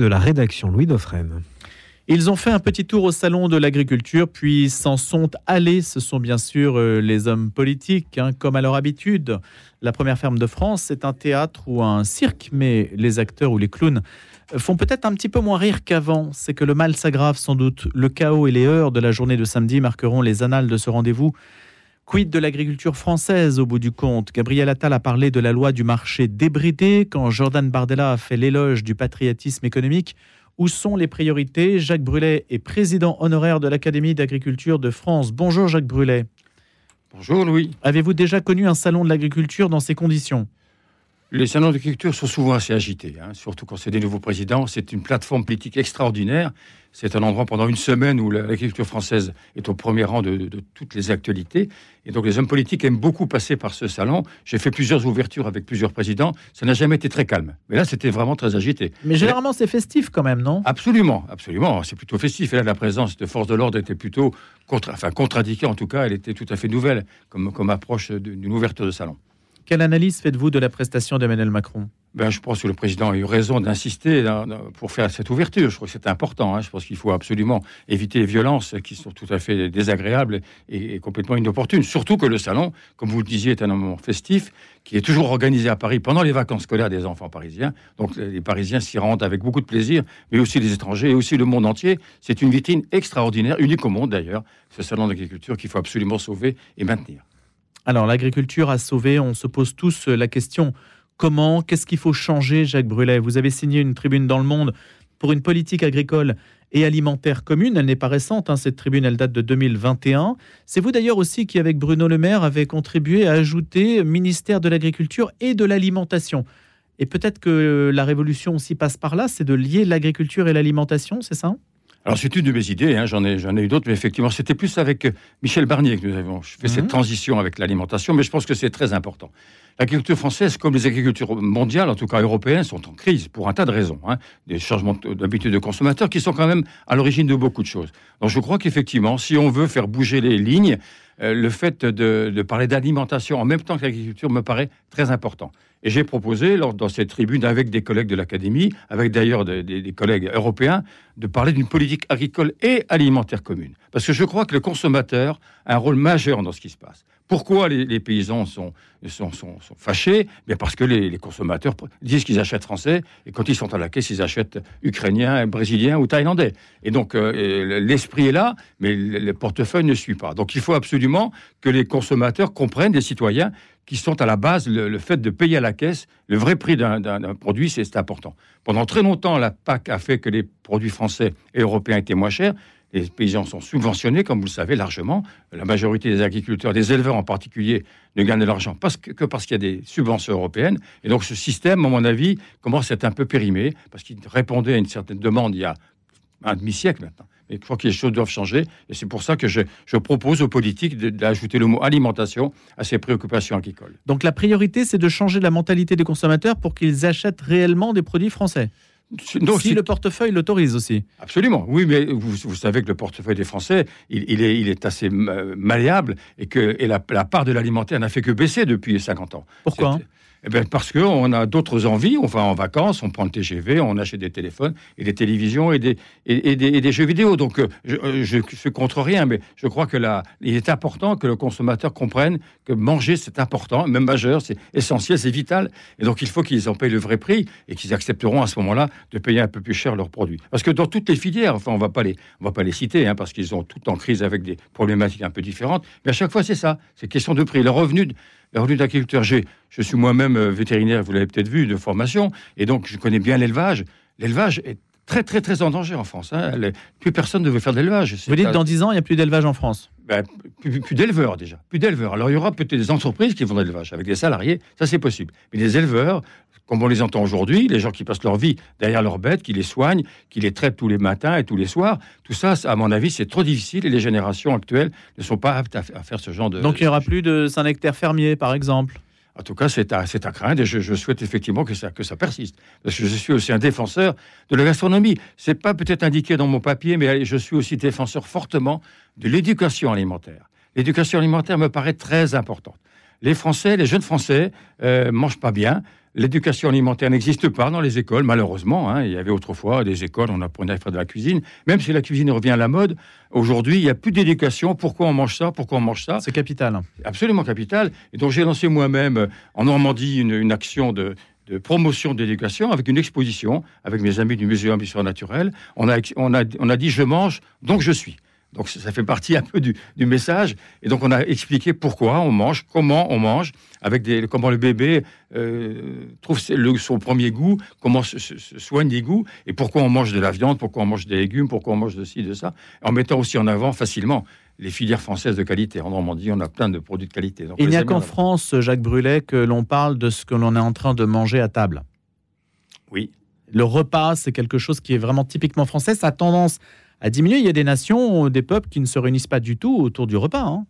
de la rédaction, Louis Dauphren. Ils ont fait un petit tour au salon de l'agriculture, puis s'en sont allés. Ce sont bien sûr euh, les hommes politiques, hein, comme à leur habitude. La première ferme de France, c'est un théâtre ou un cirque, mais les acteurs ou les clowns font peut-être un petit peu moins rire qu'avant. C'est que le mal s'aggrave sans doute. Le chaos et les heures de la journée de samedi marqueront les annales de ce rendez-vous. Quid de l'agriculture française au bout du compte? Gabriel Attal a parlé de la loi du marché débridé quand Jordan Bardella a fait l'éloge du patriotisme économique. Où sont les priorités? Jacques Brulet est président honoraire de l'Académie d'agriculture de France. Bonjour Jacques Brulet. Bonjour Louis. Avez-vous déjà connu un salon de l'agriculture dans ces conditions? Les salons d'agriculture sont souvent assez agités, hein, surtout quand c'est des nouveaux présidents. C'est une plateforme politique extraordinaire. C'est un endroit pendant une semaine où l'agriculture française est au premier rang de, toutes les actualités. Et donc les hommes politiques aiment beaucoup passer par ce salon. J'ai fait plusieurs ouvertures avec plusieurs présidents. Ça n'a jamais été très calme. Mais là, c'était vraiment très agité. Mais généralement, c'est festif quand même, non? Absolument, absolument. C'est plutôt festif. Et là, la présence de forces de l'ordre était plutôt contre, enfin, contre-indiquée. En tout cas, elle était tout à fait nouvelle comme, comme approche d'une ouverture de salon. Quelle analyse faites-vous de la prestation d'Emmanuel Macron? Ben, je pense que le président a eu raison d'insister pour faire cette ouverture. Je crois que c'est important. Hein. Je pense qu'il faut absolument éviter les violences qui sont tout à fait désagréables et, complètement inopportunes. Surtout que le salon, comme vous le disiez, est un moment festif qui est toujours organisé à Paris pendant les vacances scolaires des enfants parisiens. Donc les Parisiens s'y rendent avec beaucoup de plaisir, mais aussi les étrangers et aussi le monde entier. C'est une vitrine extraordinaire, unique au monde d'ailleurs, ce salon d'agriculture qu'il faut absolument sauver et maintenir. Alors l'agriculture a sauvé, on se pose tous la question comment, qu'est-ce qu'il faut changer, Jacques Brulet? Vous avez signé une tribune dans le monde pour une politique agricole et alimentaire commune. Elle n'est pas récente, hein, cette tribune, elle date de 2021. C'est vous d'ailleurs aussi qui, avec Bruno Le Maire, avez contribué à ajouter ministère de l'Agriculture et de l'Alimentation. Et peut-être que la révolution aussi passe par là, c'est de lier l'agriculture et l'alimentation, c'est ça? Alors c'est une de mes idées, hein, j'en ai, ai eu d'autres, mais effectivement c'était plus avec euh, Michel Barnier que nous avons fait cette mhm. transition avec l'alimentation, mais je pense que c'est très important. L'agriculture française, comme les agricultures mondiales, en tout cas européennes, sont en crise pour un tas de raisons. Hein. Des changements d'habitude de consommateurs qui sont quand même à l'origine de beaucoup de choses. Donc je crois qu'effectivement, si on veut faire bouger les lignes, euh, le fait de, de parler d'alimentation en même temps que l'agriculture me paraît très important. Et j'ai proposé, lors, dans cette tribune, avec des collègues de l'Académie, avec d'ailleurs des, collègues européens, de parler d'une politique agricole et alimentaire commune. Parce que je crois que le consommateur a un rôle majeur dans ce qui se passe. Pourquoi les, paysans sont, sont, sont, fâchés Bien Parce que les, consommateurs disent qu'ils achètent français, et quand ils sont à la caisse, ils achètent ukrainiens, brésiliens ou thaïlandais. Et donc, euh, l'esprit est là, mais le portefeuille ne suit pas. Donc, il faut absolument que les consommateurs comprennent, les citoyens, qui sont à la base, le, fait de payer à la caisse le vrai prix d'un produit, c'est important. Pendant très longtemps, la PAC a fait que les produits français et européens étaient moins chers. Les paysans sont subventionnés, comme vous le savez, largement. La majorité des agriculteurs, des éleveurs en particulier, ne gagnent de l'argent que parce qu'il y a des subventions européennes. Et donc ce système, à mon avis, commence à être un peu périmé, parce qu'il répondait à une certaine demande il y a un demi-siècle maintenant. Mais je crois que les choses doivent changer. Et c'est pour ça que je, propose aux politiques d'ajouter le mot alimentation à ces préoccupations agricoles. Donc la priorité, c'est de changer la mentalité des consommateurs pour qu'ils achètent réellement des produits français si le portefeuille l'autorise aussi. Absolument, oui, mais vous, savez que le portefeuille des Français, il, est, il est, assez malléable et que et la, la part de l'alimentaire n'a fait que baisser depuis 50 ans. Pourquoi eh bien parce qu'on a d'autres envies, on va en vacances, on prend le TGV, on achète des téléphones et des télévisions et des, et, des, jeux vidéo. Donc euh, je ne suis contre rien, mais je crois que là, il est important que le consommateur comprenne que manger, c'est important, même majeur, c'est essentiel, c'est vital. Et donc il faut qu'ils en payent le vrai prix et qu'ils accepteront à ce moment-là de payer un peu plus cher leurs produits. Parce que dans toutes les filières, enfin on on va pas les citer, hein, parce qu'ils ont tout en crise avec des problématiques un peu différentes, mais à chaque fois c'est ça, c'est question de prix. Le revenu la revenu d'agriculteur. Je suis moi-même euh, vétérinaire, vous l'avez peut-être vu, de formation, et donc je connais bien l'élevage. L'élevage est très, très, très en danger en France. Hein. Plus personne ne veut faire d'élevage. Vous dites que dans 10 ans, il n'y a plus d'élevage en France ben, plus, d'éleveurs déjà, plus d'éleveurs. Alors il y aura peut-être des entreprises qui vont de l'élevage avec des salariés, ça c'est possible. Mais les éleveurs, comme on les entend aujourd'hui, les gens qui passent leur vie derrière leurs bêtes, qui les soignent, qui les traitent tous les matins et tous les soirs, tout ça, à mon avis, c'est trop difficile et les générations actuelles ne sont pas aptes à, faire ce genre de. Donc il n'y aura plus de Saint-Nectaire fermier, par exemple en tout cas, c'est à, craindre et je, souhaite effectivement que ça, que ça persiste. Parce que je suis aussi un défenseur de la gastronomie. C'est pas peut-être indiqué dans mon papier, mais je suis aussi défenseur fortement de l'éducation alimentaire. L'éducation alimentaire me paraît très importante. Les Français, les jeunes Français, euh, mangent pas bien. L'éducation alimentaire n'existe pas dans les écoles, malheureusement. Hein. Il y avait autrefois des écoles, on apprenait à faire de la cuisine. Même si la cuisine revient à la mode, aujourd'hui, il n'y a plus d'éducation. Pourquoi on mange ça? Pourquoi on mange ça? C'est capital. Absolument capital. Et donc j'ai lancé moi-même euh, en Normandie une, action de, promotion d'éducation avec une exposition avec mes amis du Muséum d'histoire naturelle. On a, on, a, on a dit je mange, donc je suis. Donc ça fait partie un peu du, message. Et donc on a expliqué pourquoi on mange, comment on mange, avec des, comment le bébé euh, trouve son premier goût, comment se, soigne les goûts, et pourquoi on mange de la viande, pourquoi on mange des légumes, pourquoi on mange de ci, de ça, en mettant aussi en avant facilement les filières françaises de qualité. En Normandie, on a plein de produits de qualité. Il n'y a qu'en France, Jacques Brulet, que l'on parle de ce que l'on est en train de manger à table. Oui. Le repas, c'est quelque chose qui est vraiment typiquement français. Ça a tendance à diminuer. Il y a des nations, des peuples qui ne se réunissent pas du tout autour du repas. Hein.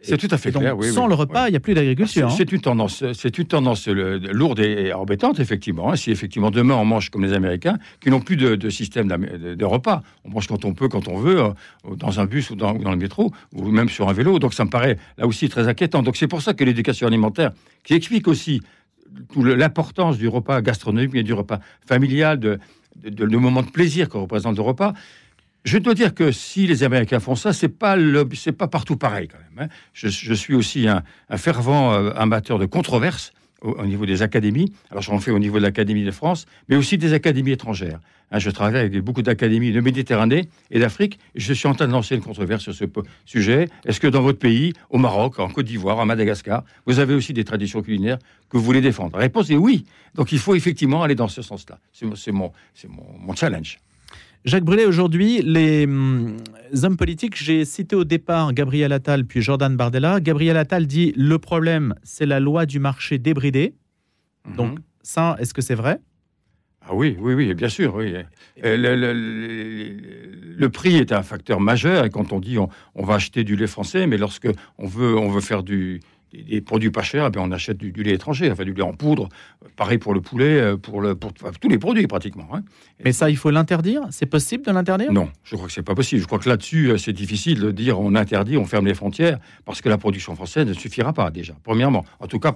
C'est tout à fait clair. sans le repas, il n'y a plus d'agriculture. C'est hein. une tendance, c'est une tendance lourde et embêtante effectivement. Hein. Si effectivement demain on mange comme les Américains, qui n'ont plus de, système de, repas, on mange quand on peut, quand on veut, euh, dans un bus ou dans, le métro ou même sur un vélo. Donc ça me paraît là aussi très inquiétant. Donc c'est pour ça que l'éducation alimentaire, qui explique aussi l'importance du repas gastronomique et du repas familial, de, de, de, moment de plaisir que représente le repas, je dois dire que si les Américains font ça, c'est pas c'est pas partout pareil quand même. Hein. Je, suis aussi un, fervent euh, amateur de controverses au, niveau des académies. Alors j'en fais au niveau de l'Académie de France, mais aussi des académies étrangères. Hein. je travaille avec beaucoup d'académies de Méditerranée et d'Afrique. Je suis en train de lancer une controverse sur ce sujet. Est-ce que dans votre pays, au Maroc, en Côte d'Ivoire, à Madagascar, vous avez aussi des traditions culinaires que vous voulez défendre? La réponse est oui. Donc il faut effectivement aller dans ce sens-là. C'est mon, mon challenge. Jacques Brûlé, aujourd'hui, les hum, hommes politiques, j'ai cité au départ Gabriel Attal puis Jordan Bardella. Gabriel Attal dit le problème, c'est la loi du marché débridé. Mhm. Donc, ça, est-ce que c'est vrai? Ah oui, oui, oui, bien sûr. Oui. Euh, le, prix est un facteur majeur. Et quand on dit on, on, va acheter du lait français, mais lorsque on veut, on veut faire du, des, produits pas chers, eh on achète du, lait étranger, enfin du lait en poudre. Pareil pour le poulet, euh, pour, le, pour, tous les produits pratiquement. Hein. Mais ça, il faut l'interdire? C'est possible de l'interdire? Non, je crois que c'est pas possible. Je crois que là-dessus, euh, c'est difficile de dire on interdit, on ferme les frontières, parce que la production française ne suffira pas déjà. Premièrement, en tout cas,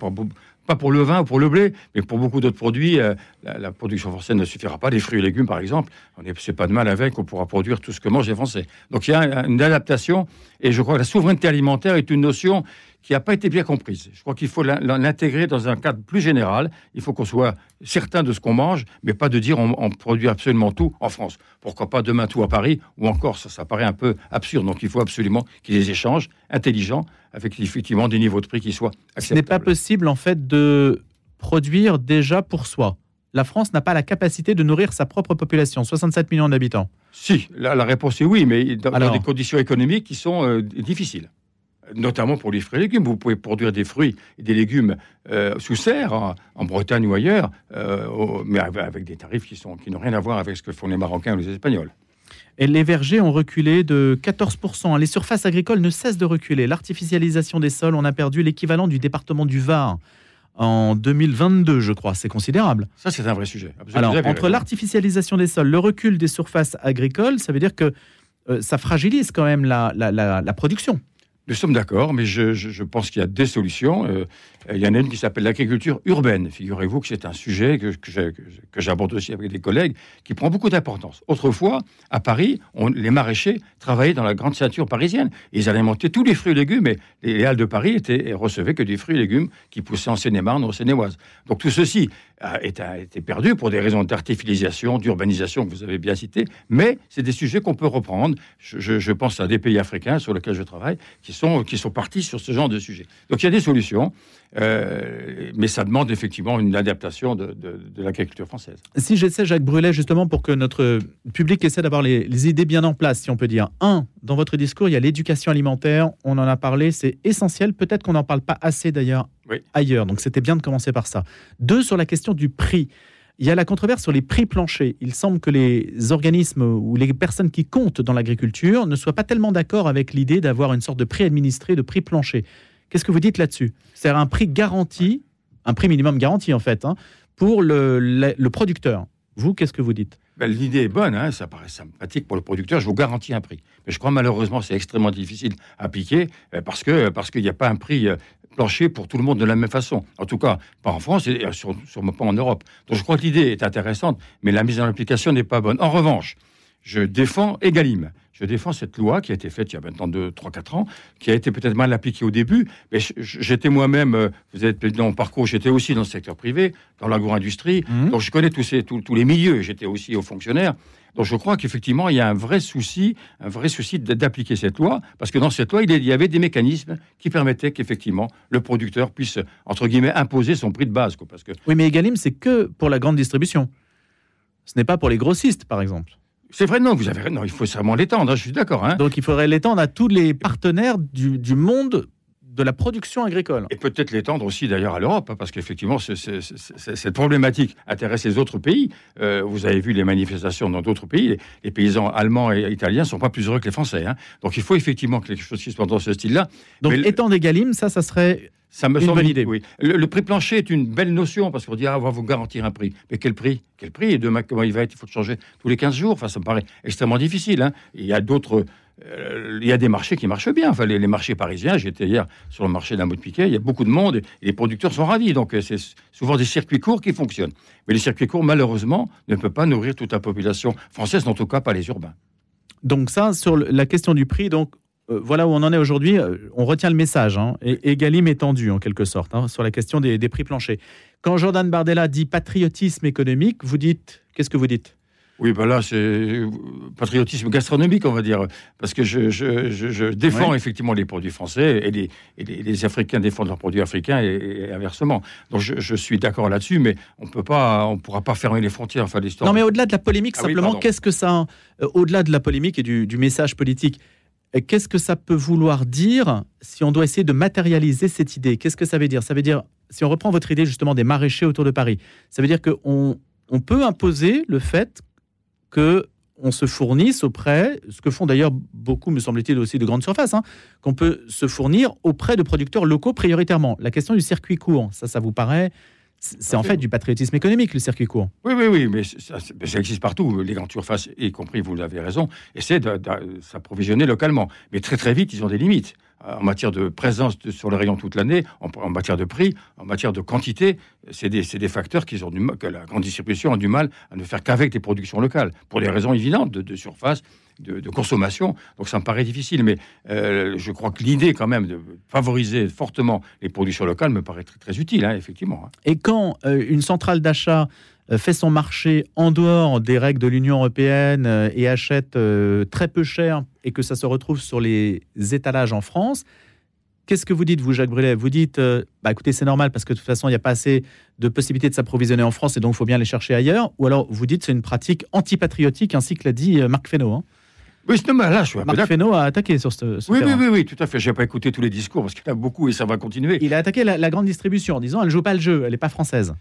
pas pour le vin ou pour le blé, mais pour beaucoup d'autres produits, euh, la, production française ne suffira pas. Les fruits et légumes, par exemple, on n'est pas de mal avec, on pourra produire tout ce que mangent les Français. Donc il y a une adaptation, et je crois que la souveraineté alimentaire est une notion qui n'a pas été bien comprise. Je crois qu'il faut l'intégrer dans un cadre plus général. Il faut qu'on soit certain de ce qu'on mange, mais pas de dire on, produit absolument tout en France. Pourquoi pas demain tout à Paris ou encore ça, ça paraît un peu absurde. Donc il faut absolument qu'il y ait des échanges intelligents avec effectivement des niveaux de prix qui soient acceptables. Ce n'est pas possible en fait de produire déjà pour soi. La France n'a pas la capacité de nourrir sa propre population, 67 millions d'habitants. Si, la, la, réponse est oui, mais dans, des conditions économiques qui sont euh, difficiles notamment pour les fruits et légumes. Vous pouvez produire des fruits et des légumes euh, sous serre, en, Bretagne ou ailleurs, euh, mais avec des tarifs qui, n'ont rien à voir avec ce que font les Marocains ou les Espagnols. Et les vergers ont reculé de 14%. Les surfaces agricoles ne cessent de reculer. L'artificialisation des sols, on a perdu l'équivalent du département du Var en 2022, je crois. C'est considérable. Ça, c'est un vrai sujet. Alors, entre l'artificialisation des sols, le recul des surfaces agricoles, ça veut dire que euh, ça fragilise quand même la, la, la production. Nous sommes d'accord, mais je, pense qu'il y a des solutions. Euh, il y en a une qui s'appelle l'agriculture urbaine. Figurez-vous que c'est un sujet que, j'aborde aussi avec des collègues qui prend beaucoup d'importance. Autrefois, à Paris, les maraîchers travaillaient dans la grande ceinture parisienne. Ils alimentaient tous les fruits et légumes et les halles de Paris étaient, recevaient que des fruits et légumes qui poussaient en Seine-et-Marne en Seine-et-Oise. Donc tout ceci a été, perdu pour des raisons d'artificialisation, d'urbanisation que vous avez bien cité, mais c'est des sujets qu'on peut reprendre. Je, pense à des pays africains sur lesquels je travaille sont, qui sont partis sur ce genre de sujet. Donc il y a des solutions. Euh, mais ça demande effectivement une adaptation de, l'agriculture française. Si j'essaie, Jacques Brulet, justement, pour que notre public essaie d'avoir les, idées bien en place, si on peut dire. Un, dans votre discours, il y a l'éducation alimentaire, on en a parlé, c'est essentiel. Peut-être qu'on n'en parle pas assez d'ailleurs ailleurs, donc c'était bien de commencer par ça. Deux, sur la question du prix. Il y a la controverse sur les prix planchers. Il semble que les organismes ou les personnes qui comptent dans l'agriculture ne soient pas tellement d'accord avec l'idée d'avoir une sorte de prix administré, de prix plancher. Qu'est-ce que vous dites là-dessus? C'est un prix garanti, un prix minimum garanti en fait, hein, pour le, producteur. Vous, qu'est-ce que vous dites? Ben, l'idée est bonne, hein, ça paraît sympathique pour le producteur, je vous garantis un prix. Mais je crois malheureusement c'est extrêmement difficile à appliquer euh, parce parce qu'il n'y a pas un prix euh, plancher pour tout le monde de la même façon. En tout cas, pas en France et sur, sûrement pas en Europe. Donc je crois que l'idée est intéressante, mais la mise en application n'est pas bonne. En revanche, je défends Egalim. Je défends cette loi qui a été faite il y a maintenant 2, 3, 4 ans, qui a été peut-être mal appliquée au début, mais j'étais moi-même, euh, vous êtes dans mon parcours, j'étais aussi dans le secteur privé, dans l'agro-industrie, mmh. donc je connais tous, ces, tous, tous les milieux, j'étais aussi au fonctionnaire. Donc je crois qu'effectivement, il y a un vrai souci, un vrai souci d'appliquer cette loi, parce que dans cette loi, il y avait des mécanismes qui permettaient qu'effectivement le producteur puisse, entre guillemets, imposer son prix de base. parce que... Oui, mais Egalim, c'est que pour la grande distribution. Ce n'est pas pour les grossistes, par exemple. C'est vrai, non, vous avez non, il faut vraiment l'étendre, hein, je suis d'accord. Hein. Donc il faudrait l'étendre à tous les partenaires du, du monde de la production agricole. Et peut-être l'étendre aussi d'ailleurs à l'Europe, hein, parce qu'effectivement, cette problématique intéresse les autres pays. Euh, vous avez vu les manifestations dans d'autres pays. Les, paysans allemands et italiens ne sont pas plus heureux que les Français. Hein. Donc il faut effectivement que quelque chose qui soit dans ce style-là. Donc étant Galim, ça, ça serait ça me une semble, bonne idée. Oui. Le, prix plancher est une belle notion parce qu'on dit ah, on va vous garantir un prix. Mais quel prix? Quel prix? Et demain, comment il va être? Il faut le changer tous les 15 jours. Enfin, ça me paraît extrêmement difficile. Hein. Il y a d'autres euh, il y a des marchés qui marchent bien. Enfin, les, marchés parisiens, j'étais hier sur le marché d'un mot de piquet, il y a beaucoup de monde et, les producteurs sont ravis. Donc, euh, c'est souvent des circuits courts qui fonctionnent. Mais les circuits courts, malheureusement, ne peuvent pas nourrir toute la population française, en tout cas pas les urbains. Donc, ça, sur la question du prix, donc, voilà où on en est aujourd'hui. On retient le message. Hein, et Egalim est tendu, en quelque sorte, hein, sur la question des, des prix planchers. Quand Jordan Bardella dit patriotisme économique, vous dites, qu'est-ce que vous dites? Oui, ben là, c'est patriotisme gastronomique, on va dire, parce que je, défends effectivement les produits français et les, les, Africains défendent leurs produits africains et, inversement. Donc je, suis d'accord là-dessus, mais on peut pas, on pourra pas fermer les frontières. Enfin, l'histoire. Non, mais au-delà de la polémique, ah simplement, qu'est-ce que ça, euh, au-delà de la polémique et du, message politique, euh, qu'est-ce que ça peut vouloir dire si on doit essayer de matérialiser cette idée? Qu'est-ce que ça veut dire? Ça veut dire, si on reprend votre idée justement des maraîchers autour de Paris, ça veut dire qu'on on peut imposer le fait que on se fournisse auprès, ce que font d'ailleurs beaucoup, me semble-t-il, aussi de grandes surfaces, hein, qu'on peut se fournir auprès de producteurs locaux prioritairement. La question du circuit court, ça, ça vous paraît c'est en fait du patriotisme économique, le circuit court. Oui, oui, oui, mais ça, existe partout. Les grandes surfaces, y compris, vous avez raison, essaient de, s'approvisionner localement. Mais très, très vite, ils ont des limites en matière de présence sur le rayon toute l'année, en, matière de prix, en matière de quantité, c'est des, des, facteurs qui ont du, que la grande distribution a du mal à ne faire qu'avec des productions locales, pour des raisons évidentes de, surface, de, consommation. Donc ça me paraît difficile, mais euh, je crois que l'idée quand même de favoriser fortement les productions locales me paraît très, utile, hein, effectivement. Hein. Et quand euh, une centrale d'achat euh, fait son marché en dehors des règles de l'Union européenne et achète très peu cher et que ça se retrouve sur les étalages en France, qu'est-ce que vous dites, vous, Jacques Brulet Vous dites, bah, écoutez, c'est normal parce que de toute façon, il n'y a pas assez de possibilités de s'approvisionner en France et donc il faut bien les chercher ailleurs. Ou alors vous dites, c'est une pratique antipatriotique, ainsi que l'a dit Marc Fesneau. Hein. Oui, c'est là, je suis Marc Fesneau a attaqué sur ce, oui, oui, oui, oui, tout à fait. Je n'ai pas écouté tous les discours parce qu'il y en a beaucoup et ça va continuer. Il a attaqué la, la grande distribution en disant elle ne joue pas le jeu, elle n'est pas française.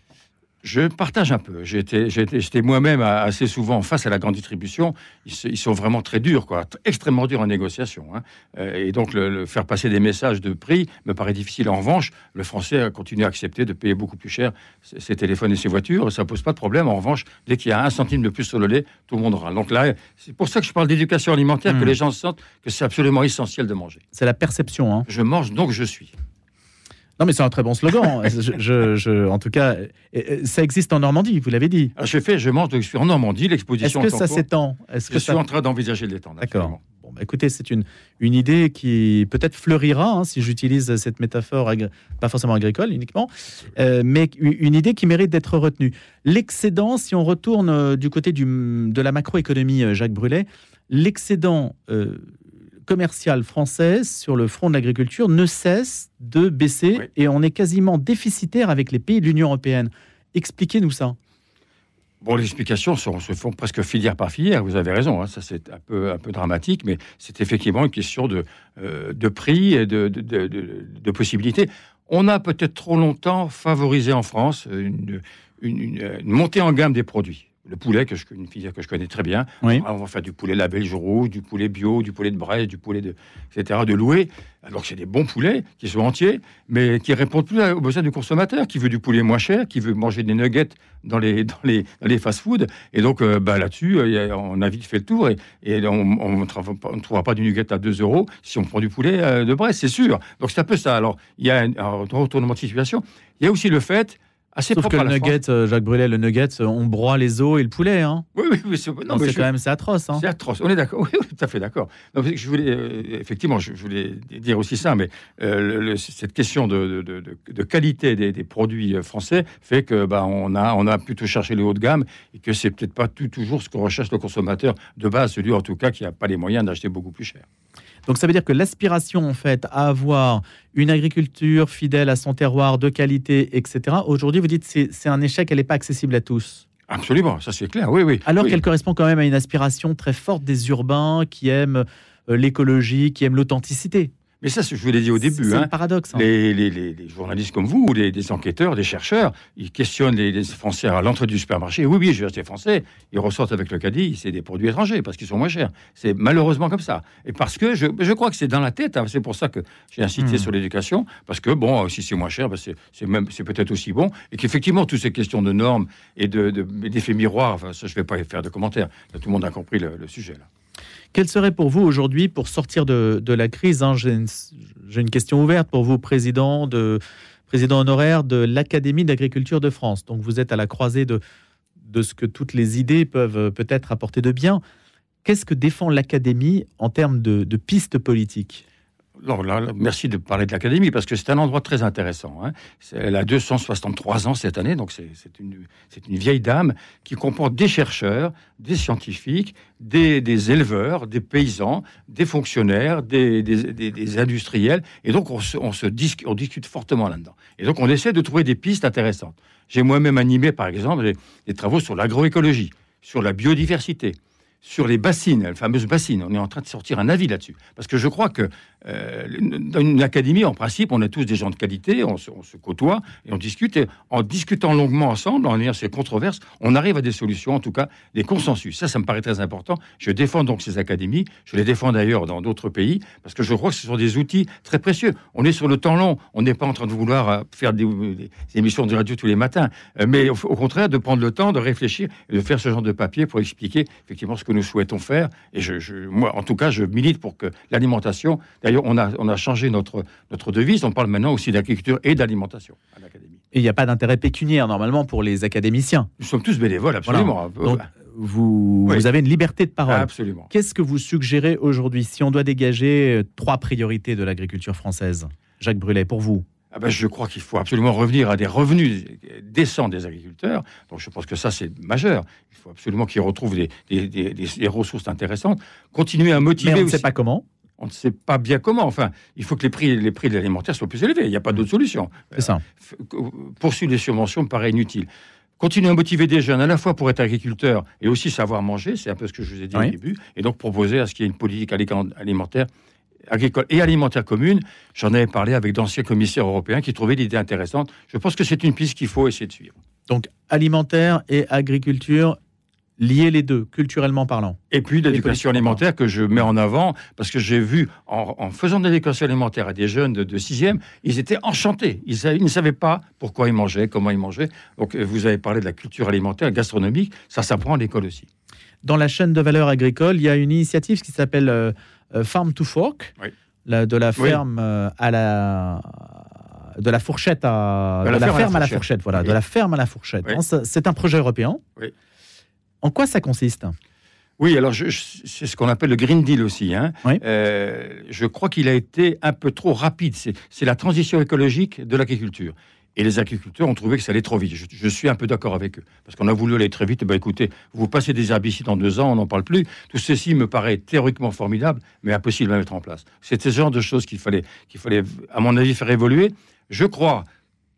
Je partage un peu. J'étais moi-même assez souvent face à la grande distribution. Ils, sont vraiment très durs, quoi, extrêmement durs en négociation. Hein. Euh, et donc, le, faire passer des messages de prix me paraît difficile. En revanche, le Français continue à accepter de payer beaucoup plus cher ses téléphones et ses voitures. Ça pose pas de problème. En revanche, dès qu'il y a un centime de plus sur le lait, tout le monde aura. Donc là, c'est pour ça que je parle d'éducation alimentaire, que mmh. les gens sentent que c'est absolument essentiel de manger. C'est la perception. Hein. Je mange, donc je suis. Non, mais c'est un très bon slogan. je, en tout cas, ça existe en Normandie, vous l'avez dit. Ah, je fais, je mange, je suis en Normandie, l'exposition. Est-ce que ça s'étend? Est-ce que je suis en train d'envisager de l'étendre. D'accord. Bon, bah, écoutez, c'est une, une idée qui peut-être fleurira, hein, si j'utilise cette métaphore, pas forcément agricole uniquement, euh, mais une idée qui mérite d'être retenue. L'excédent, si on retourne euh, du côté du, de la macroéconomie, euh, Jacques Brulet, l'excédent commerciale française sur le front de l'agriculture ne cesse de baisser et on est quasiment déficitaire avec les pays de l'Union européenne. Expliquez-nous ça. Bon, les explications se font presque filière par filière, vous avez raison, hein. ça c'est un peu, un peu dramatique, mais c'est effectivement une question de, euh, de prix et de, de, de, possibilités. On a peut-être trop longtemps favorisé en France une, une, une, montée en gamme des produits. Le poulet, que je, une filière que je connais très bien. Oui. On va faire du poulet la Belge rouge, du poulet bio, du poulet de Brest, du poulet de, etc., de louer. Alors que c'est des bons poulets qui sont entiers, mais qui répondent plus aux besoins du consommateur, qui veut du poulet moins cher, qui veut manger des nuggets dans les, dans les, dans les fast-foods. Et donc, euh, bah, là-dessus, euh, on a vite fait le tour et, et on ne trouvera pas- on ne trouvera pas du nugget à 2 euros si on prend du poulet euh, de Brest, c'est sûr. Donc, c'est un peu ça. Alors, il y a un, un retournement de situation. Il y a aussi le fait, assez Sauf que propre le France- nugget, euh, Jacques Brullet, le nugget, euh, on broie les os et le poulet. Hein. Oui, oui, oui. c'est- je- quand même c'est atroce. Hein. C'est atroce. On est d'accord. Oui, tout à fait d'accord. Je voulais, euh, effectivement, je, je voulais dire aussi ça, mais euh, le- cette question de, de- de- de qualité des, des produits euh, français fait que bah, on a, on a plutôt cherché le haut de gamme et que c'est peut-être pas tout, toujours ce que recherche le consommateur de base, celui en tout cas qui n'a pas les moyens d'acheter beaucoup plus cher. Donc ça veut dire que l'aspiration en fait à avoir une agriculture fidèle à son terroir, de qualité, etc. Aujourd'hui, vous dites c'est c'est un échec, elle n'est pas accessible à tous. Absolument, ça c'est clair. Oui, oui. Alors Oui. qu'elle correspond quand même à une aspiration très forte des urbains qui aiment euh, l'écologie, qui aiment l'authenticité. Mais ça, je vous l'ai dit au début. c'est hein. le paradoxe. hein. Les, les- les- les journalistes comme vous, ou les, des enquêteurs, des chercheurs, ils questionnent les, Français à l'entrée du supermarché. Oui, oui, je vais acheter français. Ils ressortent avec le caddie, c'est des produits étrangers parce qu'ils sont moins chers. C'est malheureusement comme ça. Et parce que je, je crois que c'est dans la tête. hein. C'est pour ça que j'ai incité Hmm. sur l'éducation. Parce que, bon, si c'est moins cher, ben c'est c'est même c'est peut-être aussi bon. Et qu'effectivement, toutes ces questions de normes et de- de- d'effets miroirs, enfin, ça, je ne vais pas faire de commentaires. Là, tout le monde a compris le, le sujet. Là. Quel serait pour vous aujourd'hui, pour sortir de, la crise hein, J'ai une, question ouverte pour vous, président, de, président honoraire de l'Académie d'agriculture de France. Donc vous êtes à la croisée de, ce que toutes les idées peuvent euh, peut-être apporter de bien. Qu'est-ce que défend l'Académie en termes de pistes politiques? Alors là, merci de parler de l'Académie parce que c'est un endroit très intéressant. hein. Elle a 263 ans cette année, donc c'est une, vieille dame qui comporte des chercheurs, des scientifiques, des, éleveurs, des paysans, des fonctionnaires, des, industriels. Et donc on, se, discute fortement là-dedans. Et donc on essaie de trouver des pistes intéressantes. J'ai moi-même animé, par exemple, des travaux sur l'agroécologie, sur la biodiversité sur les bassines, les fameuses bassines. On est en train de sortir un avis là-dessus. Parce que je crois que euh, dans une académie, en principe, on est tous des gens de qualité, on se, côtoie et on discute. Et en discutant longuement ensemble, en ayant ces controverses, on arrive à des solutions, en tout cas des consensus. Ça, ça me paraît très important. Je défends donc ces académies. Je les défends d'ailleurs dans d'autres pays parce que je crois que ce sont des outils très précieux. On est sur le temps long. On n'est pas en train de vouloir euh, faire des, des émissions de radio tous les matins, Euh, mais au, au contraire de prendre le temps de réfléchir et de faire ce genre de papier pour expliquer effectivement ce que nous souhaitons faire. Et je, je- moi, en tout cas, je milite pour que l'alimentation. D'ailleurs, on a, on a changé notre, notre devise. On parle maintenant aussi d'agriculture et d'alimentation à l'Académie. Et il n'y a pas d'intérêt pécuniaire normalement pour les académiciens. Nous sommes tous bénévoles, absolument. Donc, vous, Oui. vous avez une liberté de parole. absolument. Qu'est-ce que vous suggérez aujourd'hui si on doit dégager euh, trois priorités de l'agriculture française? Jacques Brullet, pour vous Ah ben, je crois qu'il faut absolument revenir à des revenus décents des agriculteurs. Donc je pense que ça, c'est majeur. Il faut absolument qu'ils retrouvent des, des- des- ressources intéressantes. Continuer à motiver Mais on ne sait pas comment. On ne sait pas bien comment. Enfin, il faut que les prix, les prix de l'alimentaire soient plus élevés. Il n'y a pas d'autre solution. C'est ça. F- Poursuivre les subventions me paraît inutile. Continuer à motiver des jeunes à la fois pour être agriculteurs et aussi savoir manger, c'est un peu ce que je vous ai dit Oui. au début, et donc proposer à ce qu'il y ait une politique ali- alimentaire agricole et alimentaire commune. J'en avais parlé avec d'anciens commissaires européens qui trouvaient l'idée intéressante. Je pense que c'est une piste qu'il faut essayer de suivre. Donc alimentaire et agriculture, lier les deux, culturellement parlant. Et puis l'éducation alimentaire que je mets en avant, parce que j'ai vu, en, en faisant de l'éducation alimentaire à des jeunes de, de sixième, ils étaient enchantés. Ils, ne savaient pas pourquoi ils mangeaient, comment ils mangeaient. Donc euh, vous avez parlé de la culture alimentaire, gastronomique, ça s'apprend à l'école aussi. Dans la chaîne de valeur agricole, il y a une initiative qui s'appelle euh, Farm to Fork, Oui. la- de la ferme euh, à la de la fourchette à De de la ferme à la ferme à la fourchette. fourchette, voilà, Oui. de la ferme à la fourchette. C'est un projet européen. En quoi ça consiste? Oui, alors c'est ce qu'on appelle le Green Deal aussi. hein. Oui. Euh, je crois qu'il a été un peu trop rapide. C'est la transition écologique de l'agriculture. Et les agriculteurs ont trouvé que ça allait trop vite. Je, suis un peu d'accord avec eux. Parce qu'on a voulu aller très vite. Eh ben, écoutez, vous passez des herbicides en deux ans, on n'en parle plus. Tout ceci me paraît théoriquement formidable, mais impossible à mettre en place. C'est ce genre de choses qu'il fallait, qu'il fallait, à mon avis, faire évoluer. Je crois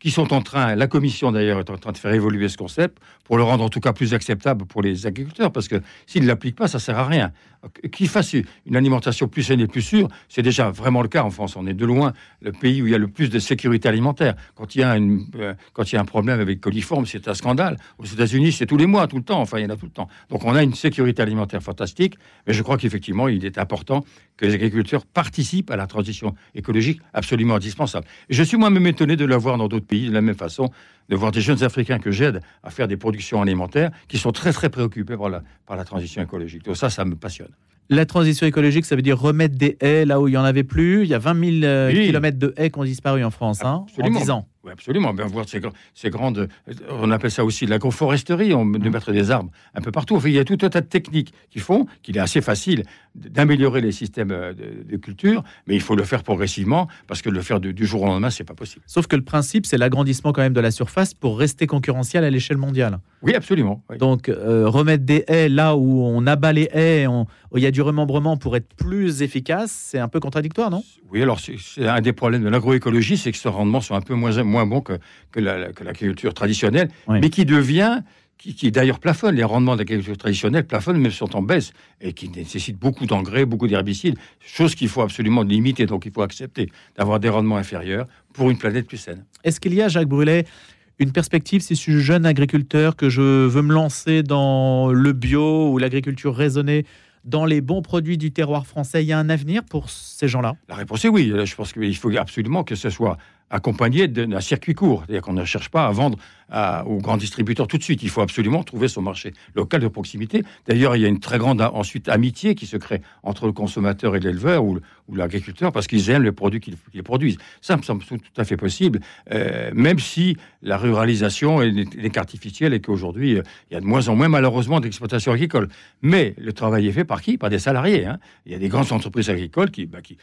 qui sont en train, la commission d'ailleurs est en train de faire évoluer ce concept pour le rendre en tout cas plus acceptable pour les agriculteurs, parce que s'ils ne l'appliquent pas, ça sert à rien. Qu'ils fassent une alimentation plus saine et plus sûre, c'est déjà vraiment le cas en France. On est de loin le pays où il y a le plus de sécurité alimentaire. Quand il y a, une, euh, quand il y a un problème avec coliformes, c'est un scandale. Aux États-Unis, c'est tous les mois, tout le temps. Enfin, il y en a tout le temps. Donc on a une sécurité alimentaire fantastique, mais je crois qu'effectivement, il est important que les agriculteurs participent à la transition écologique absolument indispensable. je suis moi-même étonné de le voir dans d'autres pays de la même façon, de voir des jeunes Africains que j'aide à faire des productions alimentaires qui sont très très préoccupés par la, par la transition écologique. Donc ça, ça me passionne. La transition écologique, ça veut dire remettre des haies là où il n'y en avait plus. Il y a 20 000 euh, kilomètres de haies qui ont disparu en France hein, en 10 ans. Oui, absolument. Bien voir ces, ces, grandes. On appelle ça aussi l'agroforesterie, on, de mettre des arbres un peu partout. il y a tout un tas de techniques qui font qu'il est assez facile d'améliorer les systèmes euh, de, culture, mais il faut le faire progressivement parce que le faire du, jour au lendemain, c'est pas possible. Sauf que le principe, c'est l'agrandissement quand même de la surface pour rester concurrentiel à l'échelle mondiale. Oui, absolument. Donc, euh, remettre des haies là où on abat les haies, où il y a du remembrement pour être plus efficace, c'est un peu contradictoire, non? Oui, alors c'est un des problèmes de l'agroécologie, c'est que ce rendement sont un peu moins moins bon que, que l'agriculture traditionnelle, mais qui devient qui, d'ailleurs plafonne. Les rendements de l'agriculture traditionnelle plafonnent, mais sont en baisse et qui nécessitent beaucoup d'engrais, beaucoup d'herbicides, chose qu'il faut absolument limiter. Donc il faut accepter d'avoir des rendements inférieurs pour une planète plus saine. Est-ce qu'il y a, Jacques Brûlet, une perspective si je suis jeune agriculteur, que je veux me lancer dans le bio ou l'agriculture raisonnée dans les bons produits du terroir français, il y a un avenir pour ces gens-là? La réponse est oui. Je pense qu'il faut absolument que ce soit accompagné d'un circuit court. C'est-à-dire qu'on ne cherche pas à vendre aux grands distributeurs tout de suite. Il faut absolument trouver son marché local de proximité. D'ailleurs, il y a une très grande ensuite amitié qui se crée entre le consommateur et l'éleveur ou, l'agriculteur parce qu'ils aiment les produits qu'ils produisent. Ça me semble tout à fait possible, euh, même si la ruralisation est, artificielle et qu'aujourd'hui, euh, il y a de moins en moins malheureusement d'exploitation agricole. Mais le travail est fait par qui? Par des salariés. Hein. Il y a des grandes entreprises agricoles qui, bah, qui,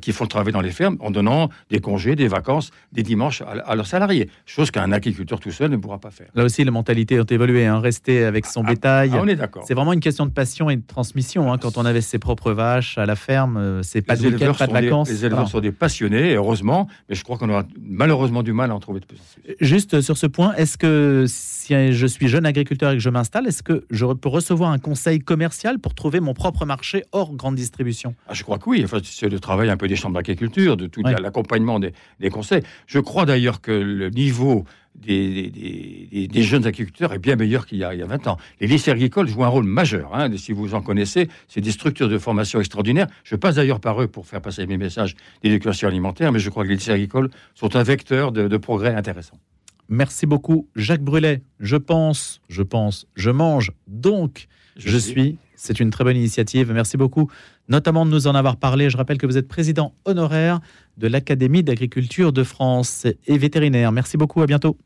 qui, font le travail dans les fermes en donnant des congés, des vacances, des dimanches à, leurs salariés. Chose qu'un agriculteur tout seul ne pourra pas faire. Là aussi, les mentalités ont évolué. Hein. Rester avec son ah, bétail. Ah, on est d'accord. C'est vraiment une question de passion et de transmission. Hein. Quand on avait ses propres vaches à la ferme, euh, c'est pas de week pas de vacances. les éleveurs sont des passionnés, heureusement, mais je crois qu'on aura malheureusement du mal à en trouver de plus plus. Juste sur ce point, est-ce que si je suis jeune agriculteur et que je m'installe, est-ce que je peux recevoir un conseil commercial pour trouver mon propre marché hors grande distribution? Ah, Je crois que oui. Enfin, c'est le travail un peu des chambres d'agriculture, de tout l'accompagnement des, des conseils. Je crois d'ailleurs que le niveau des, jeunes agriculteurs est bien meilleur qu'il y, a 20 ans. Les lycées agricoles jouent un rôle majeur. Hein, si vous en connaissez, c'est des structures de formation extraordinaires. Je passe d'ailleurs par eux pour faire passer mes messages d'éducation alimentaire, mais je crois que les lycées agricoles sont un vecteur de, progrès intéressant. Merci beaucoup, Jacques Brulet. Je pense, je pense, je mange, donc je, suis. C'est une très bonne initiative. Merci beaucoup, notamment de nous en avoir parlé. Je rappelle que vous êtes président honoraire de l'Académie d'agriculture de France et vétérinaire. Merci beaucoup, à bientôt.